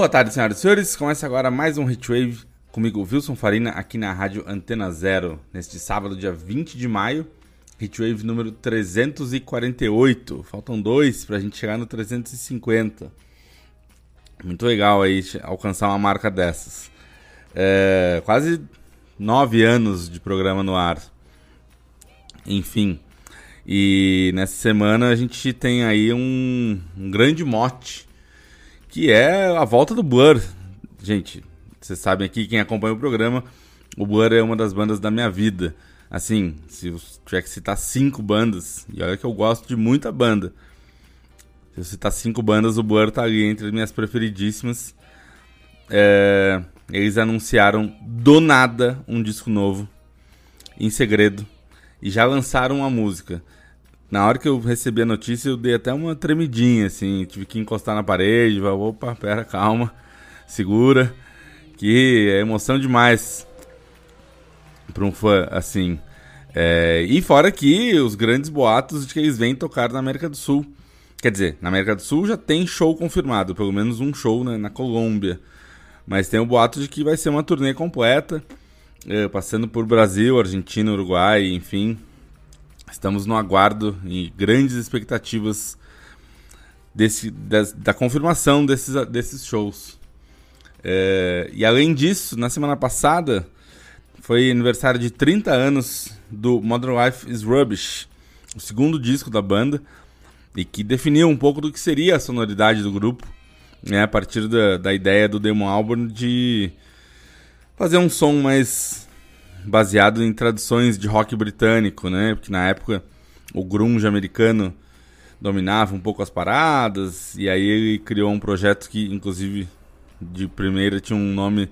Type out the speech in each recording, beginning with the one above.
Boa tarde, senhoras e senhores. Começa agora mais um Hitwave comigo, Wilson Farina, aqui na rádio Antena Zero, neste sábado, dia 20 de maio. Hitwave número 348. Faltam dois para a gente chegar no 350. Muito legal aí alcançar uma marca dessas. É, quase nove anos de programa no ar. Enfim. E nessa semana a gente tem aí um, um grande mote que é a volta do Blur. Gente, vocês sabem aqui, quem acompanha o programa, o Blur é uma das bandas da minha vida. Assim, se eu tiver que citar cinco bandas, e olha que eu gosto de muita banda. Se eu citar cinco bandas, o Blur tá ali entre as minhas preferidíssimas. É, eles anunciaram do nada um disco novo, em segredo, e já lançaram uma música. Na hora que eu recebi a notícia, eu dei até uma tremidinha, assim. Tive que encostar na parede, falar, opa, pera, calma, segura. Que é emoção demais para um fã, assim. É, e fora que os grandes boatos de que eles vêm tocar na América do Sul. Quer dizer, na América do Sul já tem show confirmado, pelo menos um show né, na Colômbia. Mas tem o boato de que vai ser uma turnê completa, é, passando por Brasil, Argentina, Uruguai, enfim, Estamos no aguardo e grandes expectativas desse, da, da confirmação desses, desses shows. É, e além disso, na semana passada foi aniversário de 30 anos do Modern Life is Rubbish, o segundo disco da banda, e que definiu um pouco do que seria a sonoridade do grupo, né, a partir da, da ideia do Damon Albarn de fazer um som mais baseado em traduções de rock britânico, né? Porque na época o grunge americano dominava um pouco as paradas, e aí ele criou um projeto que, inclusive, de primeira tinha um nome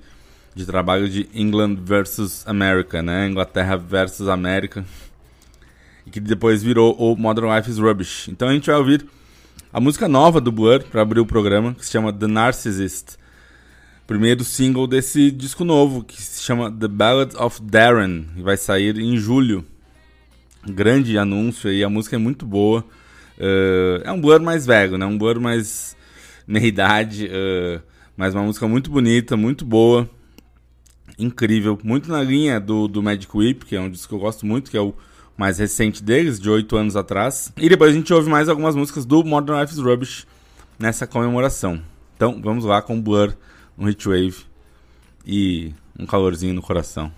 de trabalho de England versus America, né? Inglaterra versus América. E que depois virou o Modern Life is Rubbish. Então a gente vai ouvir a música nova do Blur para abrir o programa, que se chama The Narcissist primeiro single desse disco novo, que se chama The Ballad of Darren, e vai sair em julho. Grande anúncio aí, a música é muito boa. Uh, é um Blur mais velho, né? Um Blur mais meia idade, uh, mas uma música muito bonita, muito boa, incrível, muito na linha do, do Magic Whip, que é um disco que eu gosto muito, que é o mais recente deles, de oito anos atrás. E depois a gente ouve mais algumas músicas do Modern Life's Rubbish nessa comemoração. Então vamos lá com Blur um heatwave e um calorzinho no coração.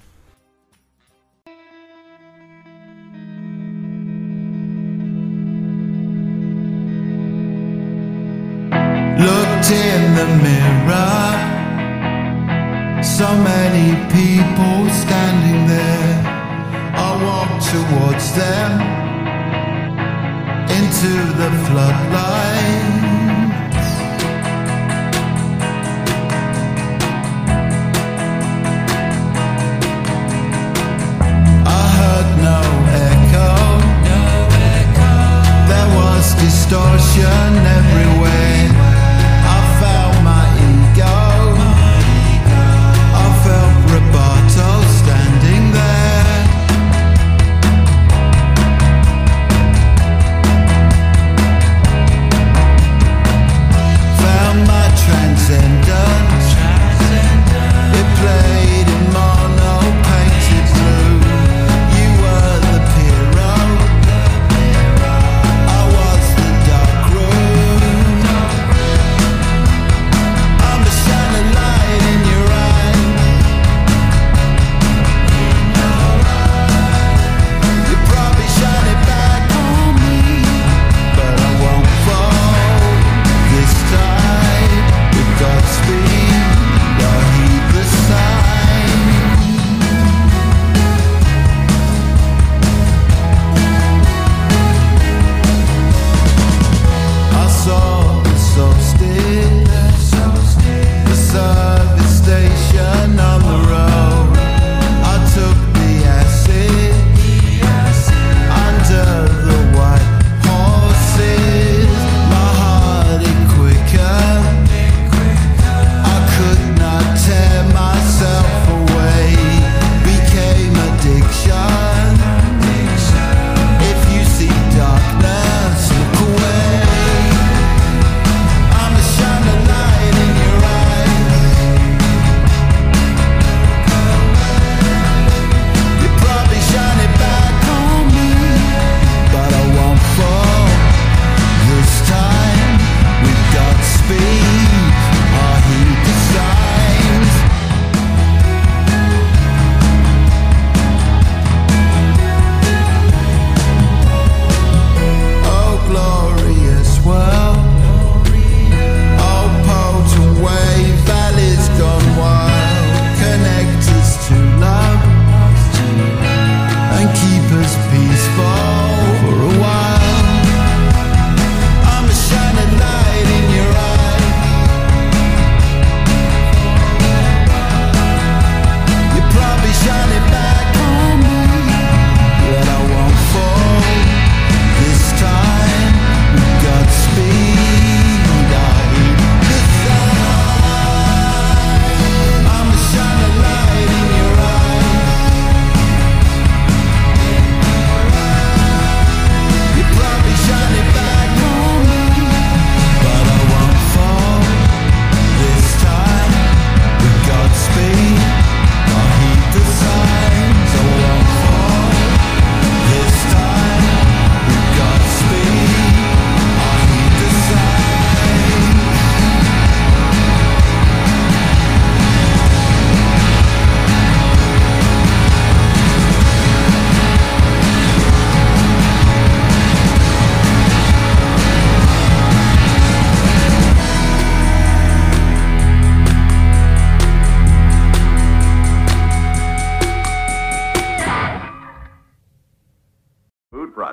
Looked in the mirror, so many people standing there. I walked towards them into the floodlight. Distortion everywhere.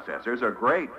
Processors are great.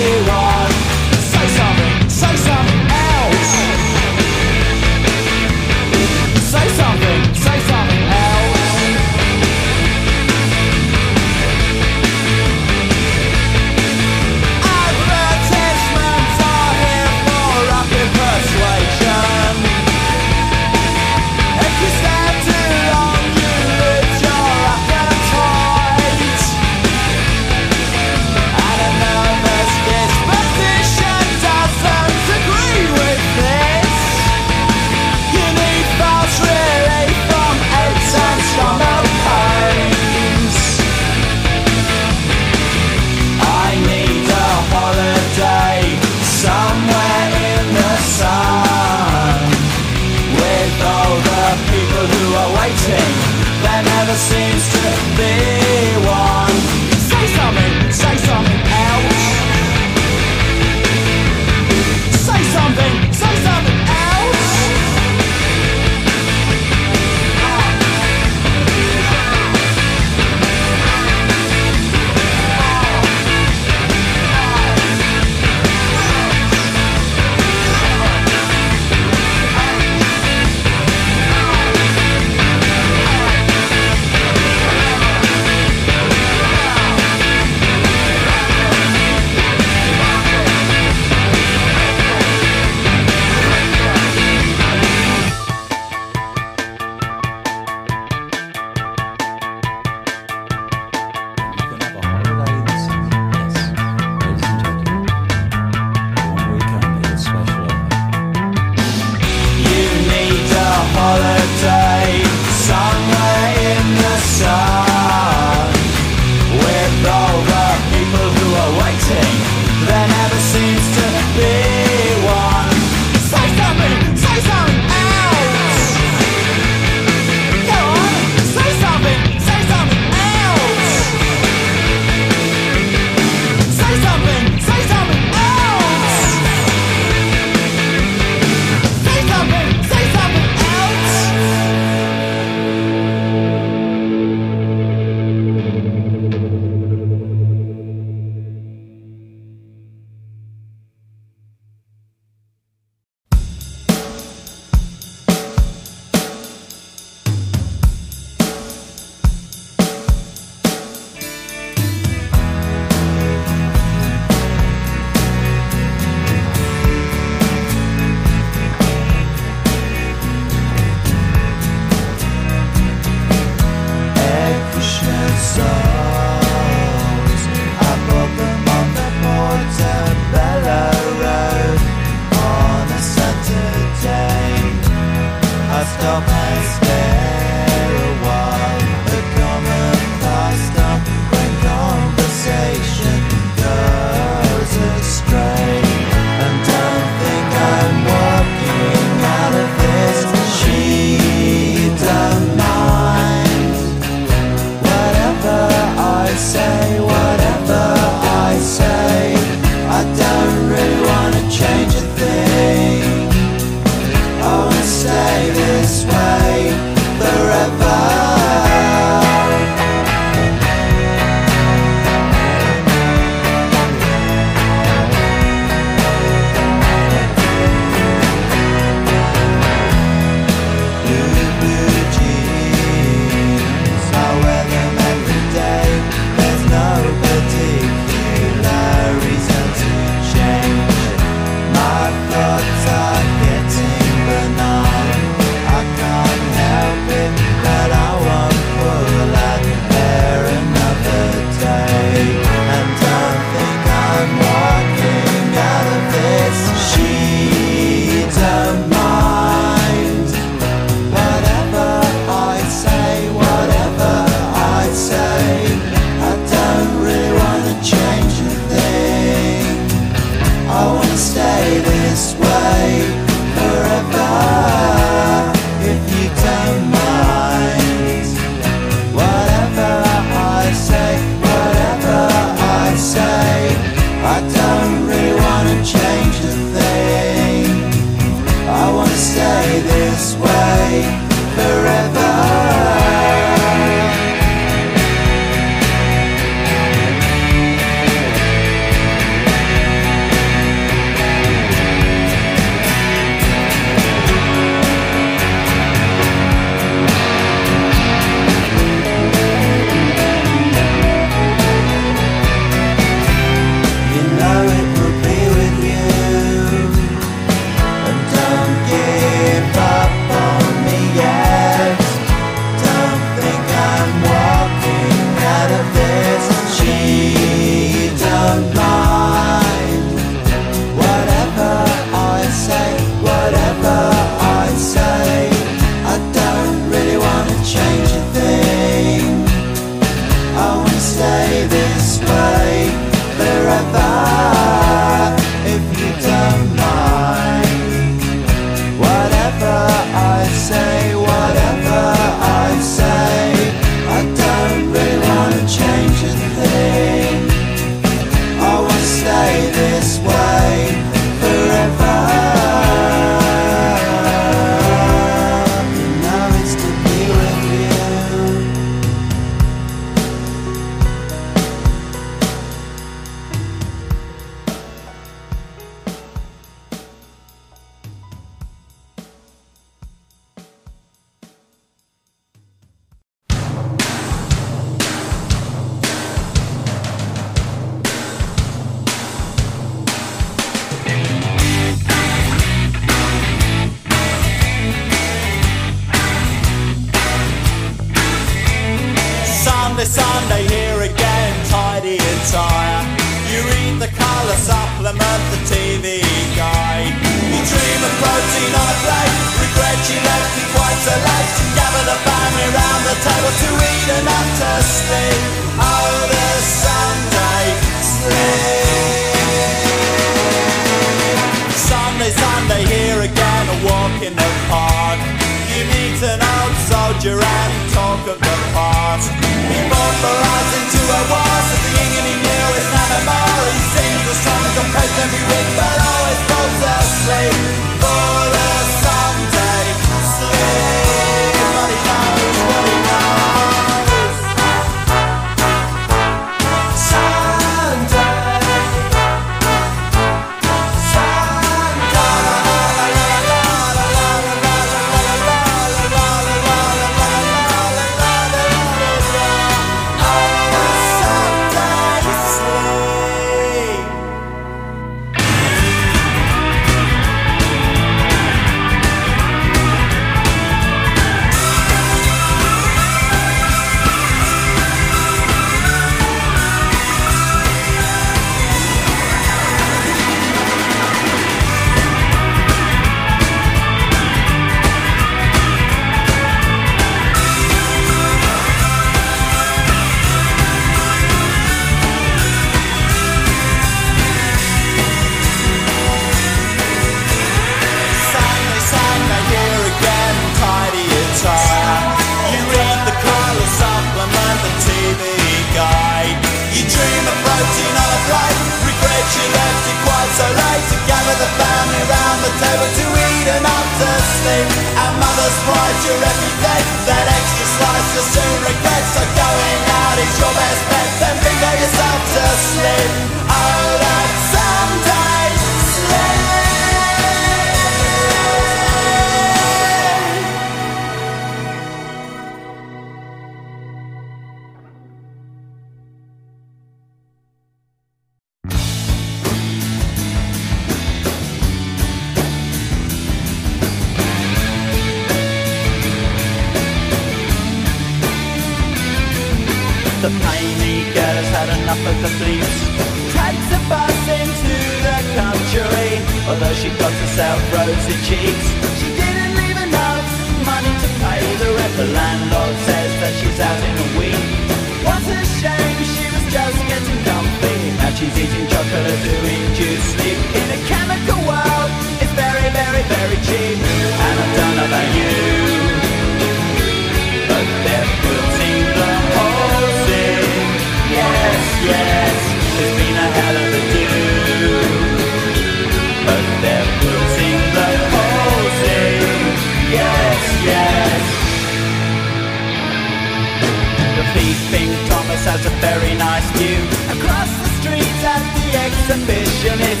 pushing it.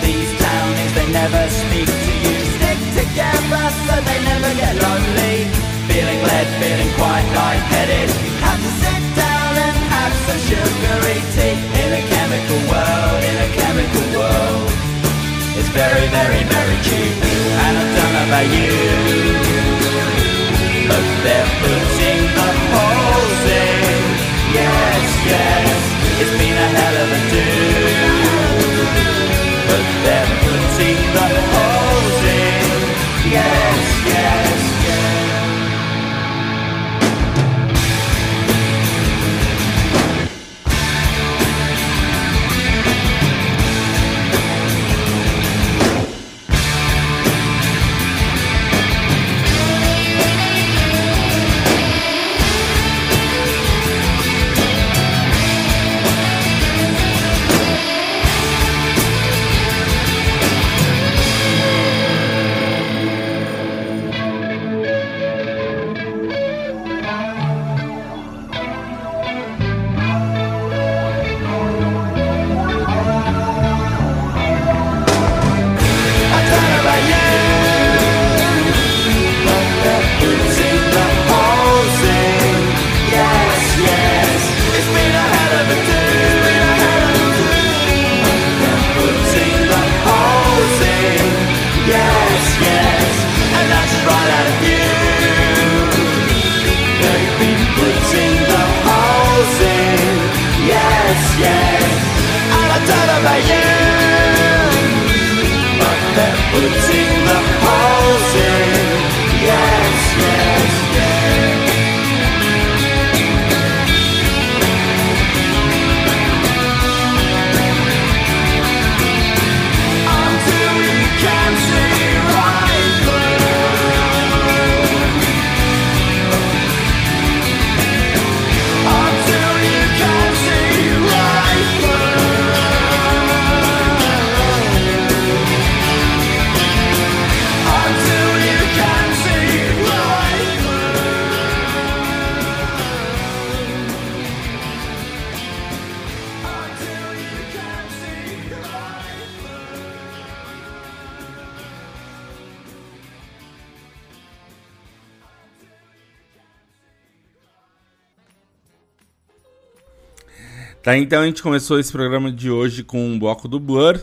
These townies, they never speak to you. Stick together so they never get lonely. Feeling led, feeling quite lightheaded. Have to sit down and have some sugary tea. In a chemical world, in a chemical world. It's very, very, very cheap. And I don't know about you. But they're putting the holes in. Yes, yes. It's been a hell of a do. Então a gente começou esse programa de hoje com um bloco do Blur.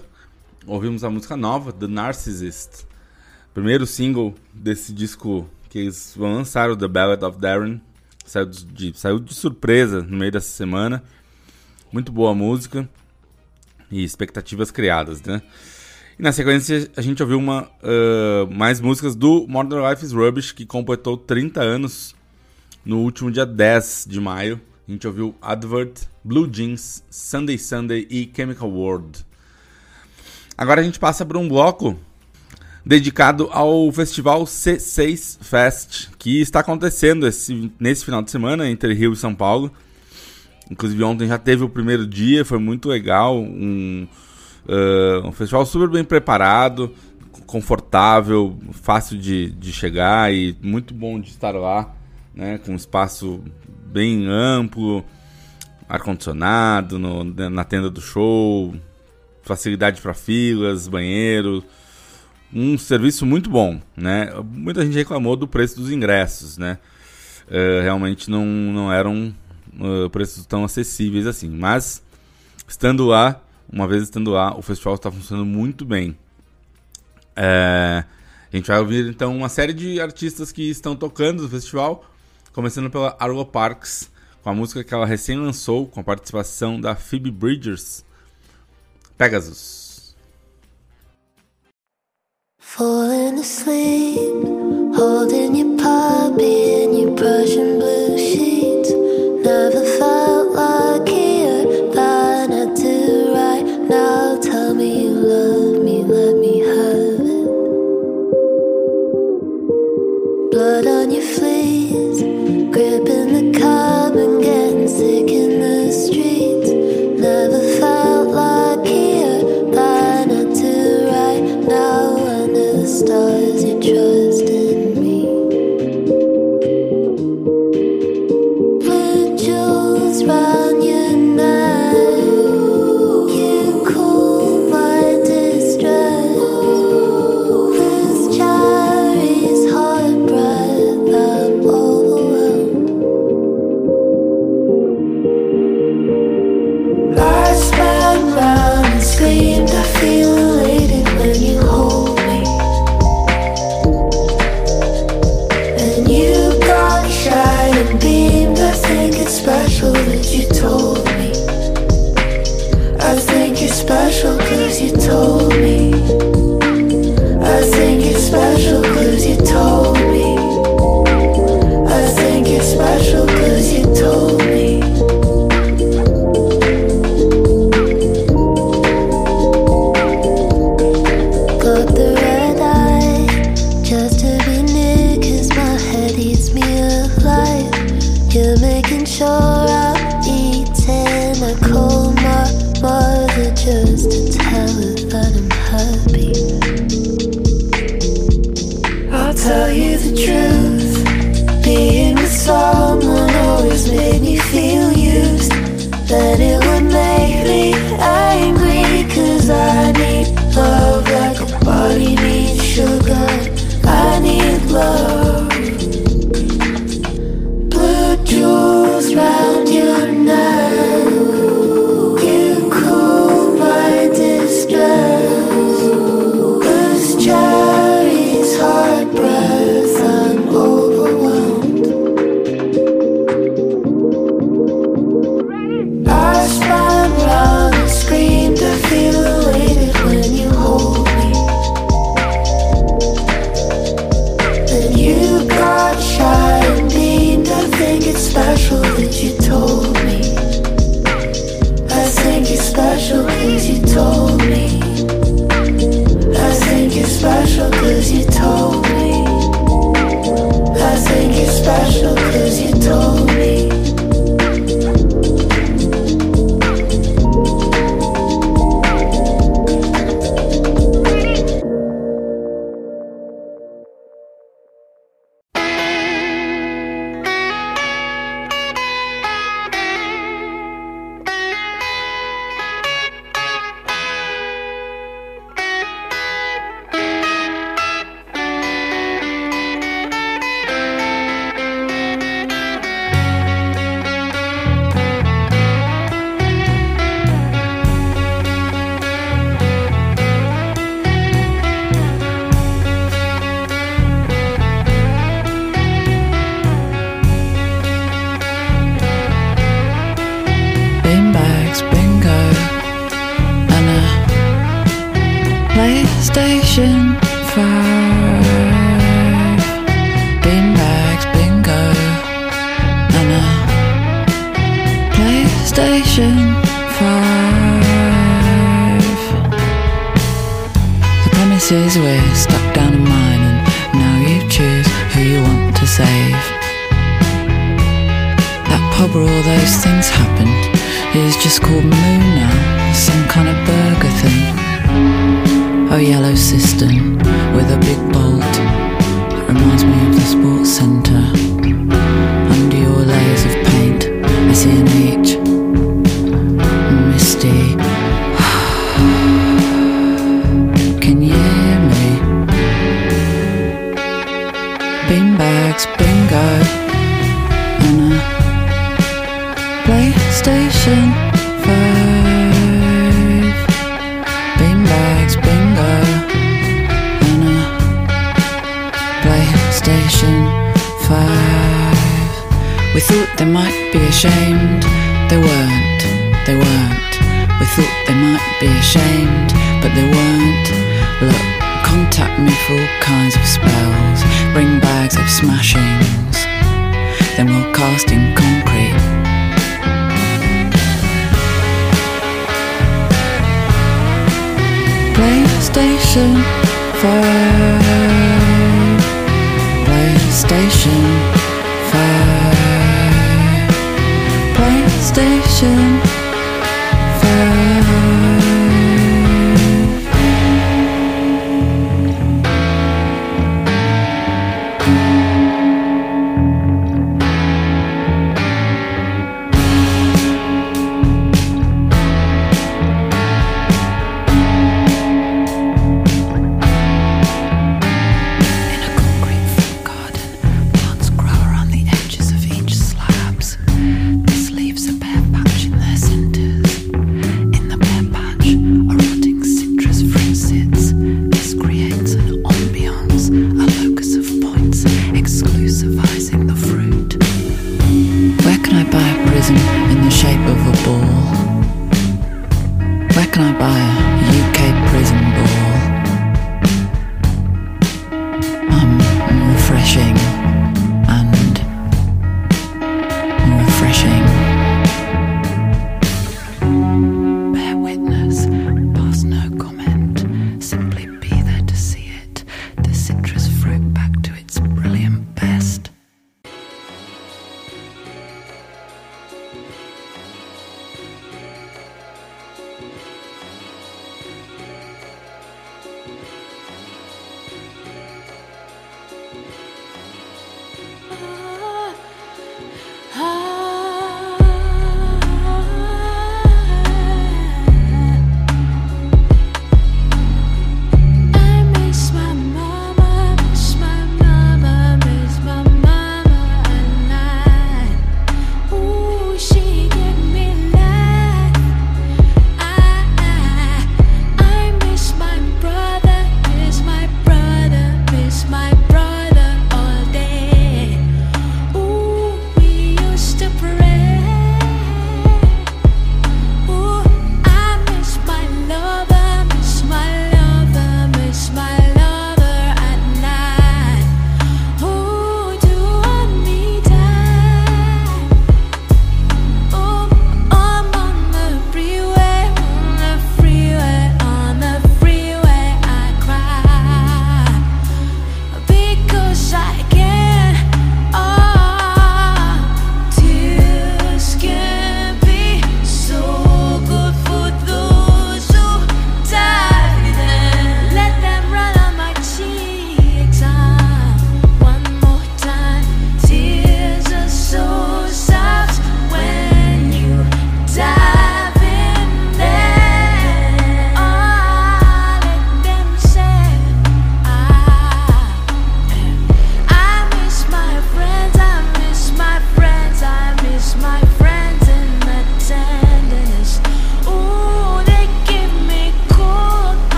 Ouvimos a música nova, The Narcissist. Primeiro single desse disco que eles vão lançar, o The Ballad of Darren. Saiu de, saiu de surpresa no meio dessa semana. Muito boa música. E expectativas criadas, né? E na sequência a gente ouviu uma, ah, mais músicas do Modern Life is Rubbish, que completou 30 anos no último dia 10 de maio. A gente ouviu Advert, Blue Jeans, Sunday Sunday e Chemical World. Agora a gente passa para um bloco dedicado ao festival C6 Fest, que está acontecendo esse, nesse final de semana entre Rio e São Paulo. Inclusive ontem já teve o primeiro dia, foi muito legal, um, ah, um festival super bem preparado, confortável, fácil de, de chegar e muito bom de estar lá, né, com espaço bem amplo, ar-condicionado no- na tenda do show, facilidade para filas, banheiro, um serviço muito bom, né? Muita gente reclamou do preço dos ingressos, né? Eh, realmente não, não eram eh, preços tão acessíveis assim, mas estando lá, uma vez estando lá, o festival está funcionando muito bem. É, a gente vai ouvir então uma série de artistas que estão tocando no festival, começando pela Arlo Parks, com a música que ela recém lançou, com a participação da Phoebe Bridgers, Pegasus. Falling asleep, holding your puppy in your Prussian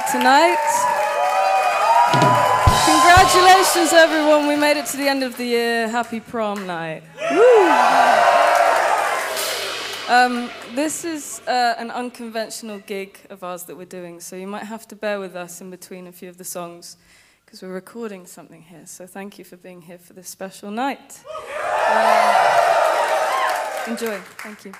out tonight. Congratulations, everyone. We made it to the end of the year. Happy prom night. Um, this is uh, an unconventional gig of ours that we're doing, so you might have to bear with us in between a few of the songs because we're recording something here. So thank you for being here for this special night. Uh, enjoy. Thank you.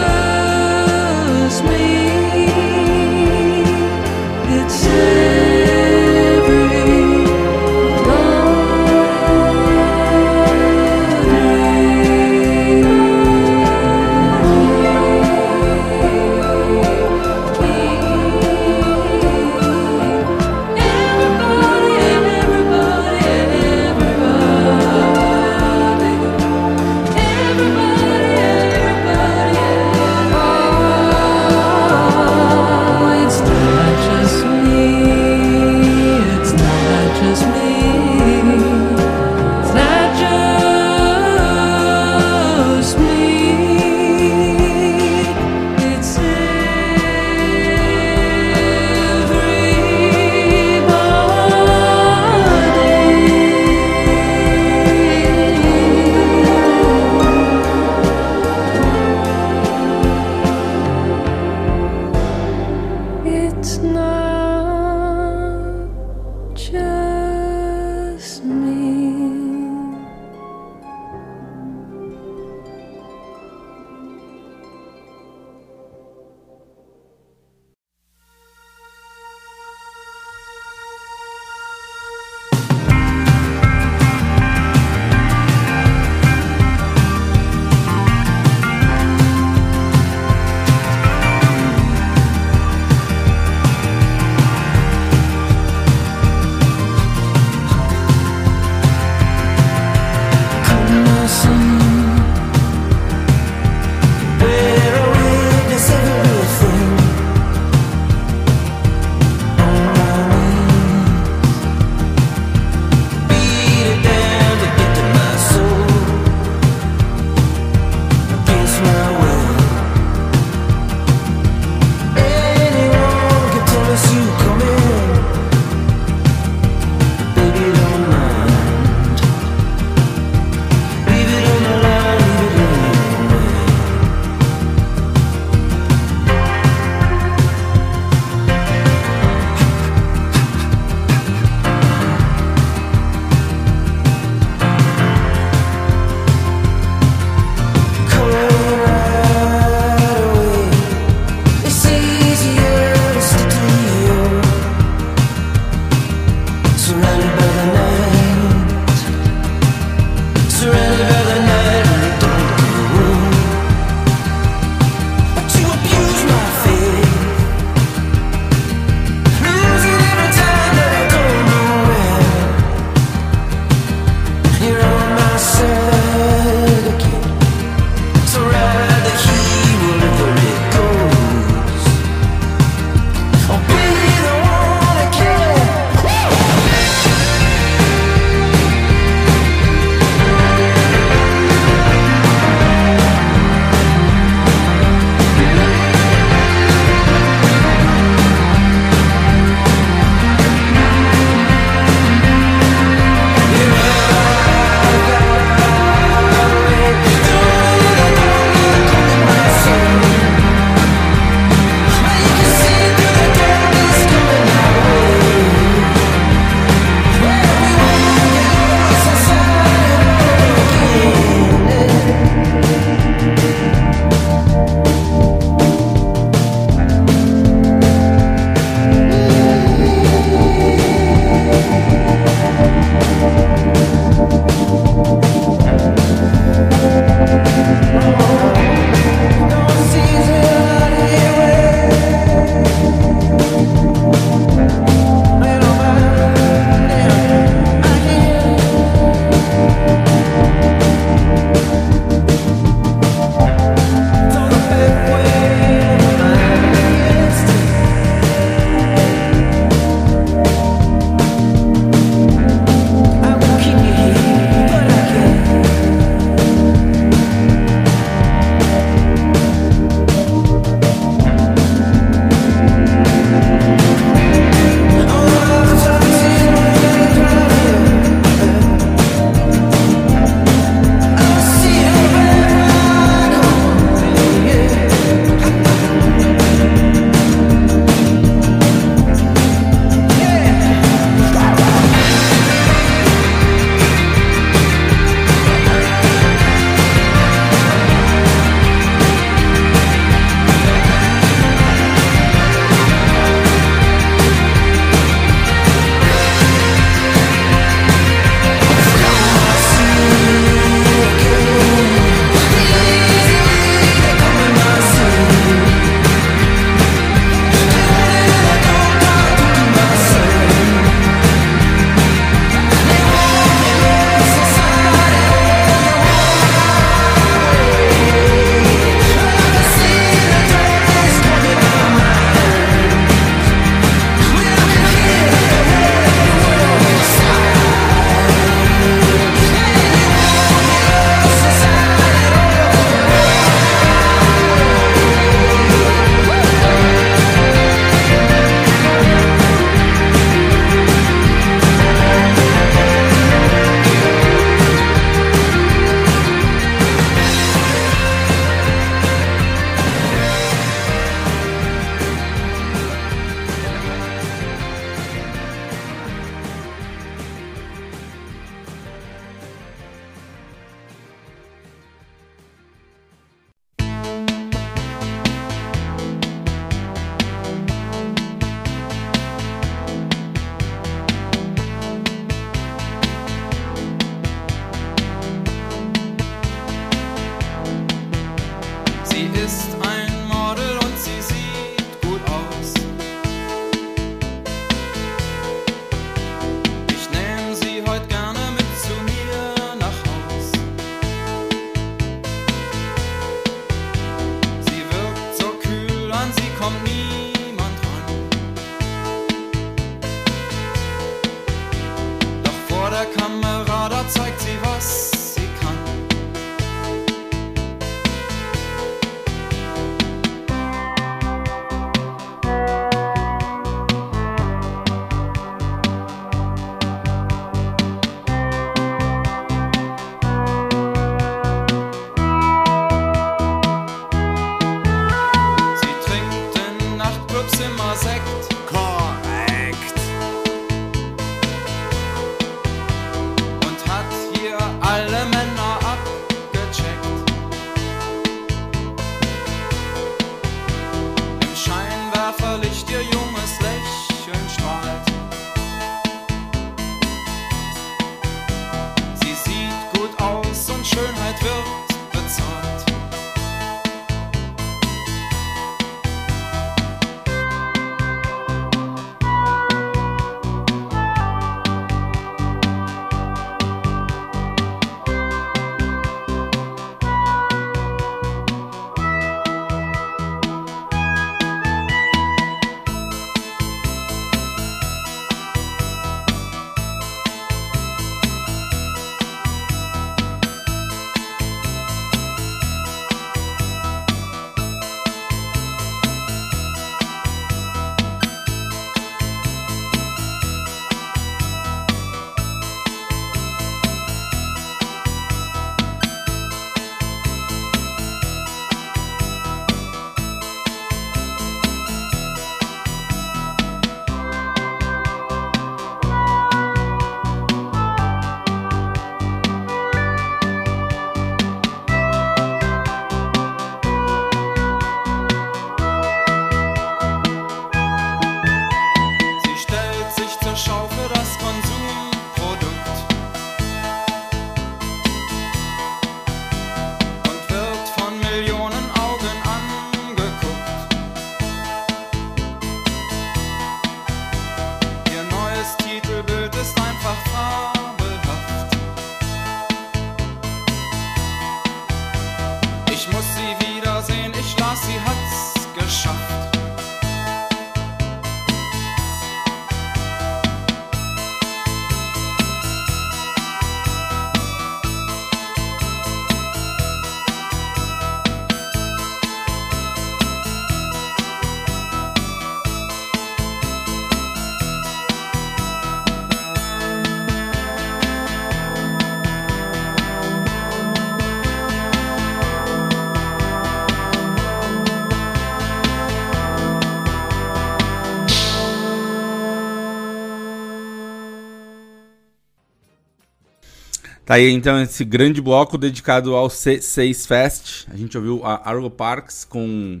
Aí então esse grande bloco dedicado ao C6 Fest. A gente ouviu a Arlo Parks com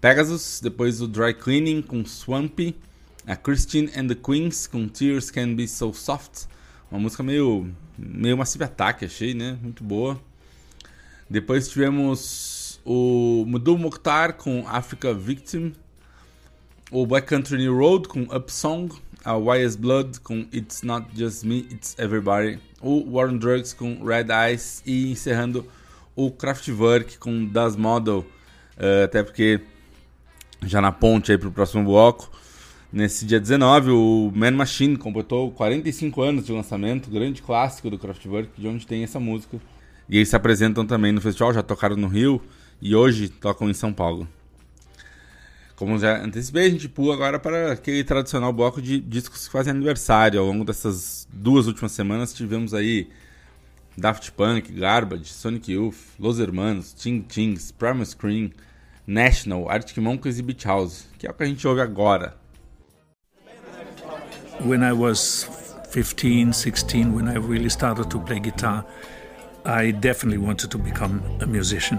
Pegasus, depois o Dry Cleaning com Swampy, a Christine and the Queens com Tears Can Be So Soft. Uma música meio, meio Massive Attack, achei, né? Muito boa. Depois tivemos o Mudul Mokhtar com Africa Victim, o Black Country New Road com Up Song, a YS Blood com It's Not Just Me, It's Everybody, o War on Drugs com Red Eyes e encerrando o Kraftwerk com Das Model, eh, até porque já na ponte aí pro próximo bloco. Nesse dia 19, o Man Machine completou 45 anos de lançamento, grande clássico do Kraftwerk, de onde tem essa música. E eles se apresentam também no festival, já tocaram no Rio e hoje tocam em São Paulo. Como já antecipei, a gente pula agora para aquele tradicional bloco de discos que fazem aniversário. Ao longo dessas duas últimas semanas tivemos aí Daft Punk, Garbage, Sonic Youth, Los Hermanos, Ting Tings, Primal Screen, National, Arctic Monkeys e Beach House, que é o que a gente ouve agora. when I was 15, 16, when I really started to play guitar, I definitely wanted to become a musician.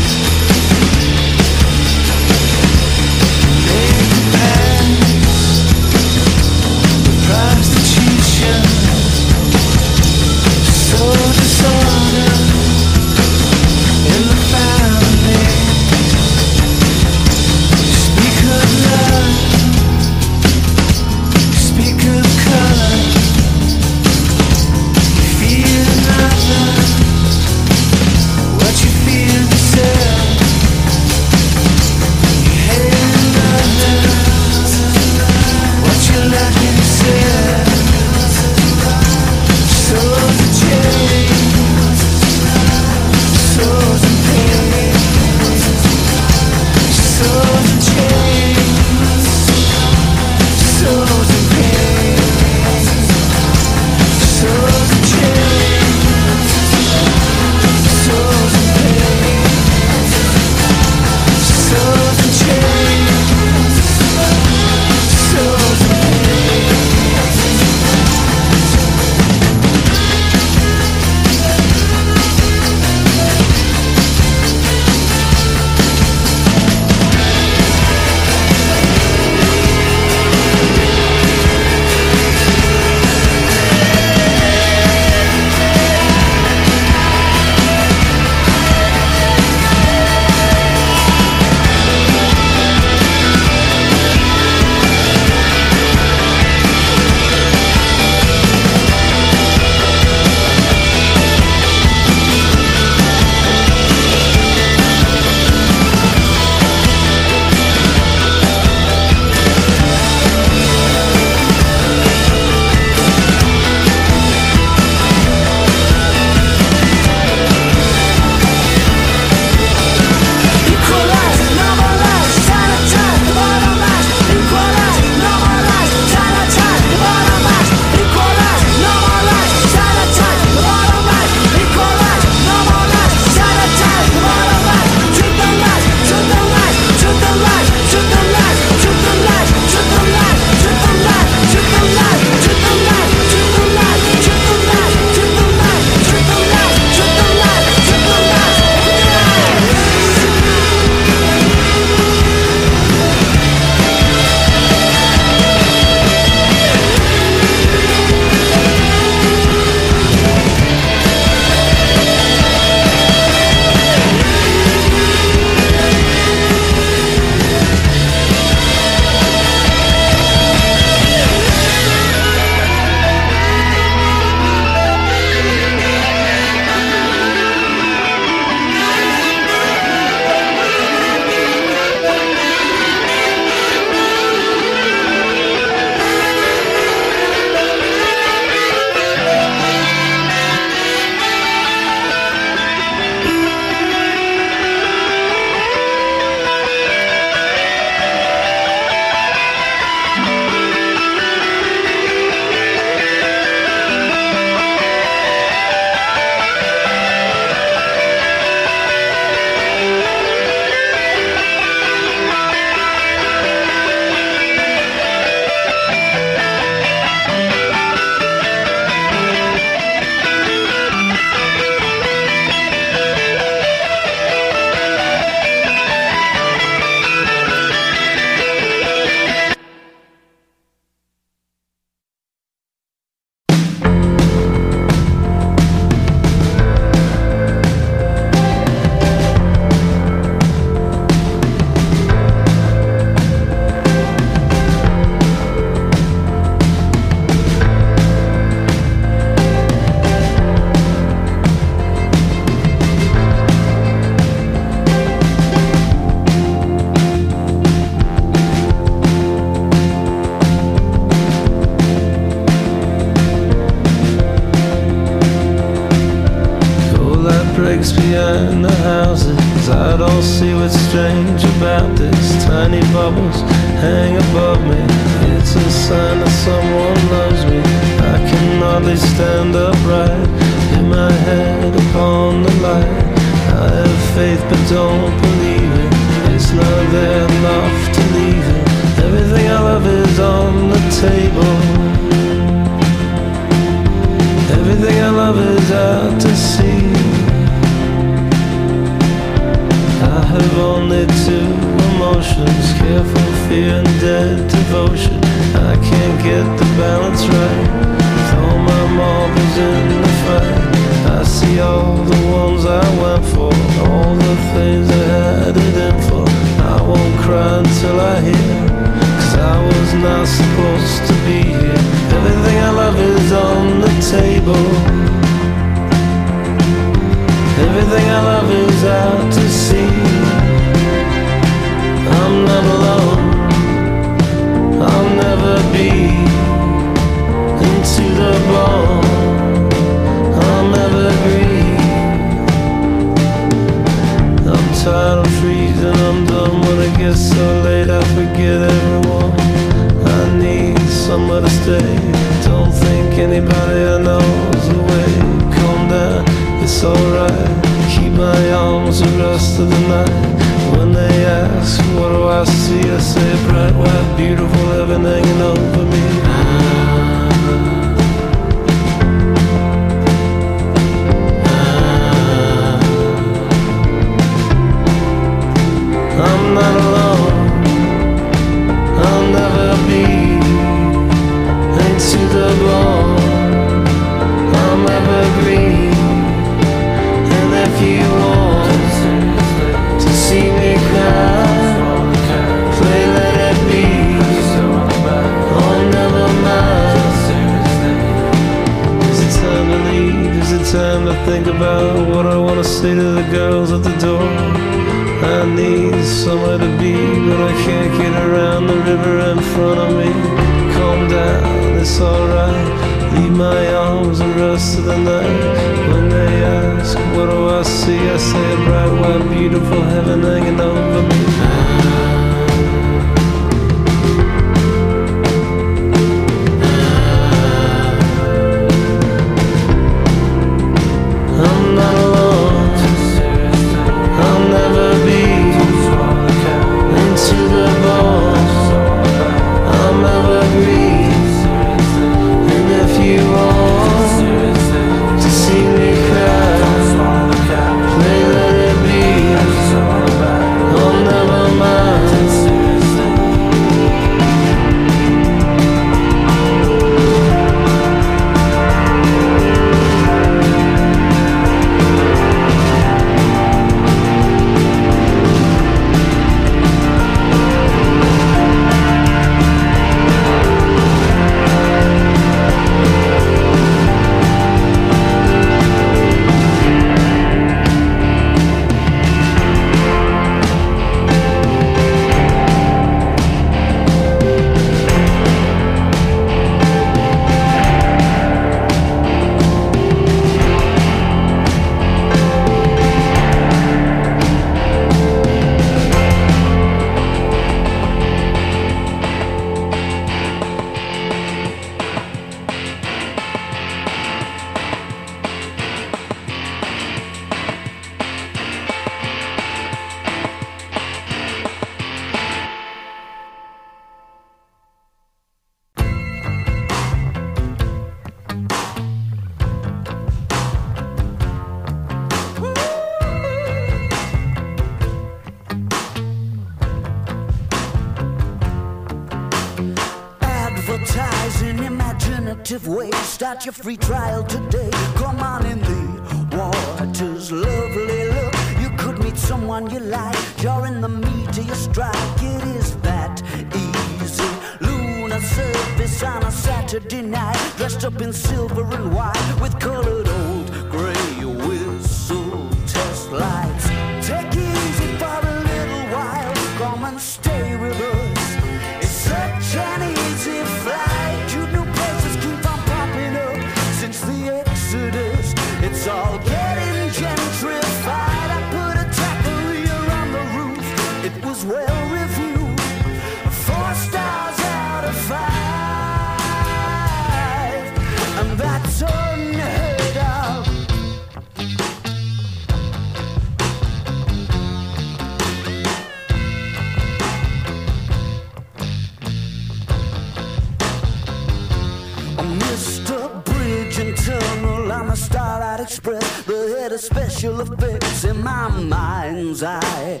special effects in my mind's eye.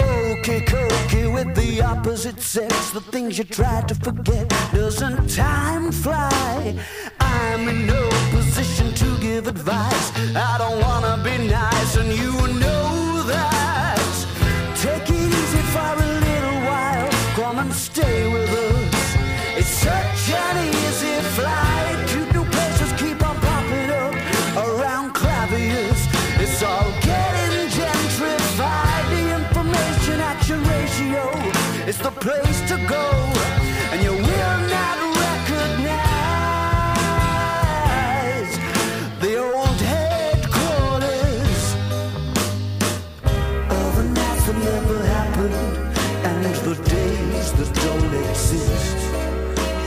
Okay, cokey with the opposite sex, the things you try to forget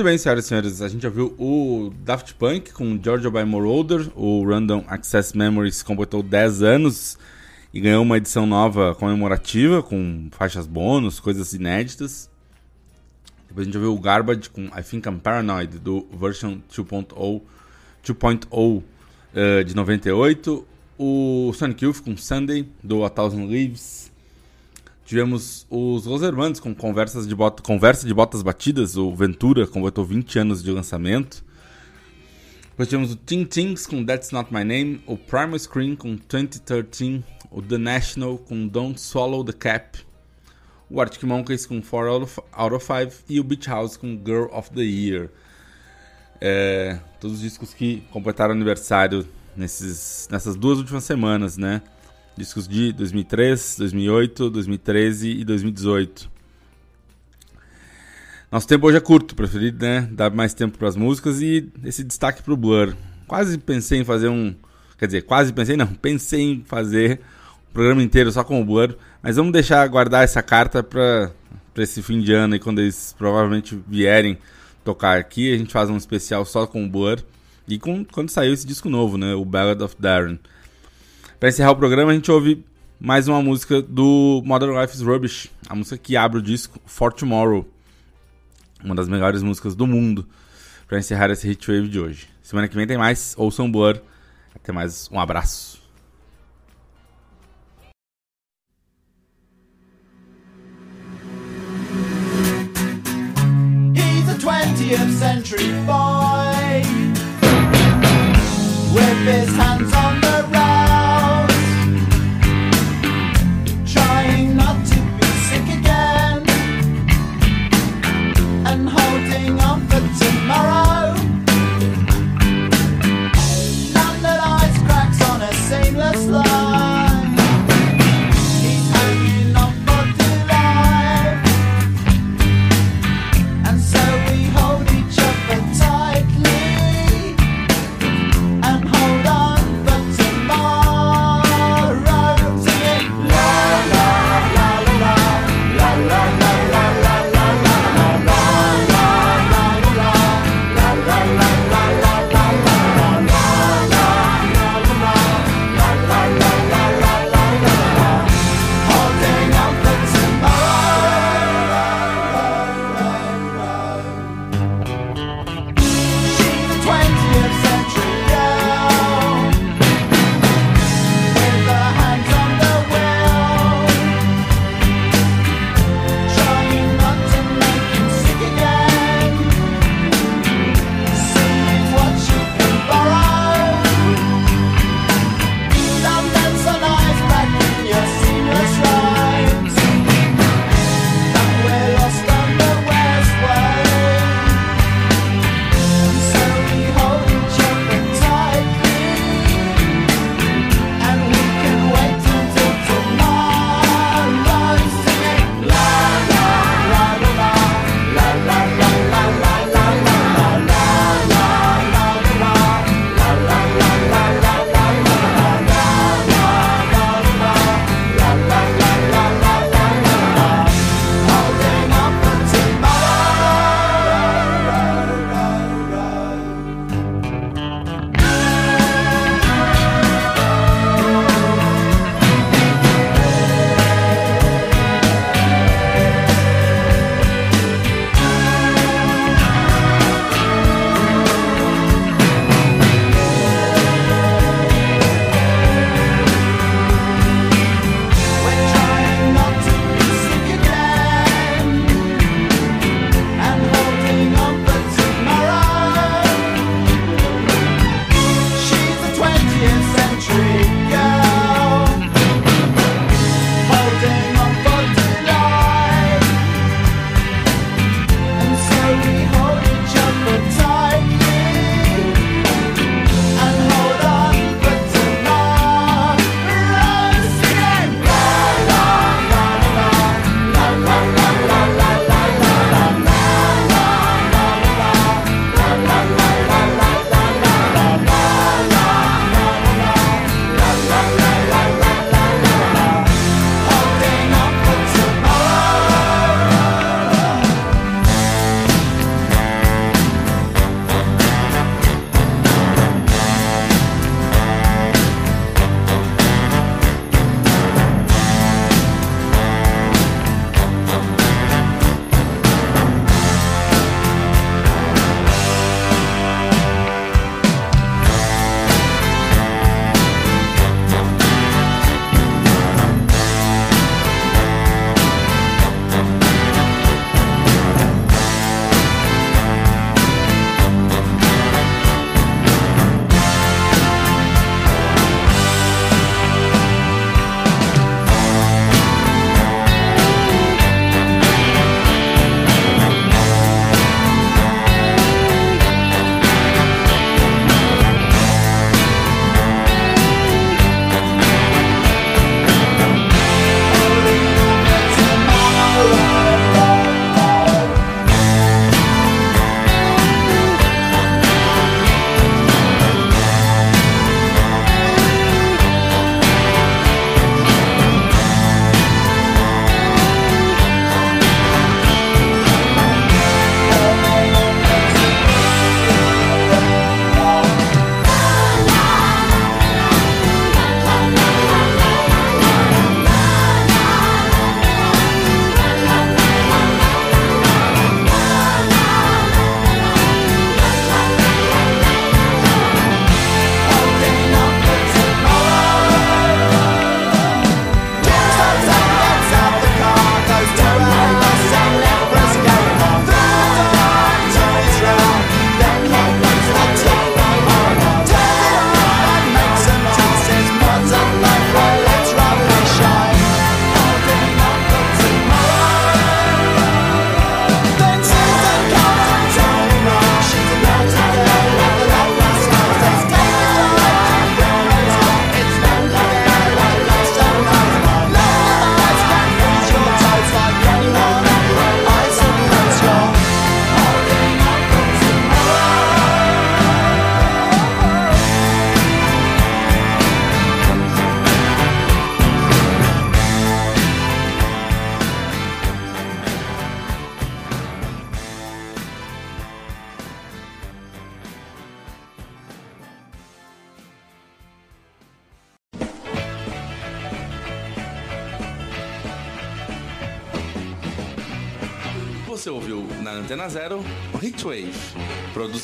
Muito bem, senhoras e senhores. A gente já viu o Daft Punk com Georgia by Moroder. O Random Access Memories completou 10 anos e ganhou uma edição nova comemorativa com faixas bônus, coisas inéditas. Depois a gente já viu o Garbage com I Think I'm Paranoid do version 2.0 2.0 eh, de 98. O Sonic Youth com Sunday do A Thousand Leaves. Tivemos os Los Hermanos com conversas de bota, Conversa de Botas Batidas, o Ventura completou 20 anos de lançamento. Depois tivemos o Ting Tings com That's Not My Name, o Primal Screen com 2013, o The National com Don't Swallow the Cap, o Arctic Monkeys com 4 out of- out of 5 e o Beach House com Girl of the Year. É, todos os discos que completaram aniversário nesses, nessas duas últimas semanas, né? Discos de 2003, 2008, 2013 e 2018. Nosso tempo hoje é curto, preferi né, dar mais tempo para as músicas e esse destaque para o Blur. Quase pensei em fazer um. Quer dizer, quase pensei, não, pensei em fazer o programa inteiro só com o Blur, mas vamos deixar guardar essa carta para esse fim de ano e quando eles provavelmente vierem tocar aqui, a gente faz um especial só com o Blur e com, quando saiu esse disco novo, né, o Ballad of Darren. Para encerrar o programa, a gente ouve mais uma música do Modern Life's Rubbish, a música que abre o disco For Tomorrow, uma das melhores músicas do mundo, para encerrar esse hit wave de hoje. Semana que vem tem mais, ouçam Blur. Até mais, um abraço. 20th century boy with his hands on the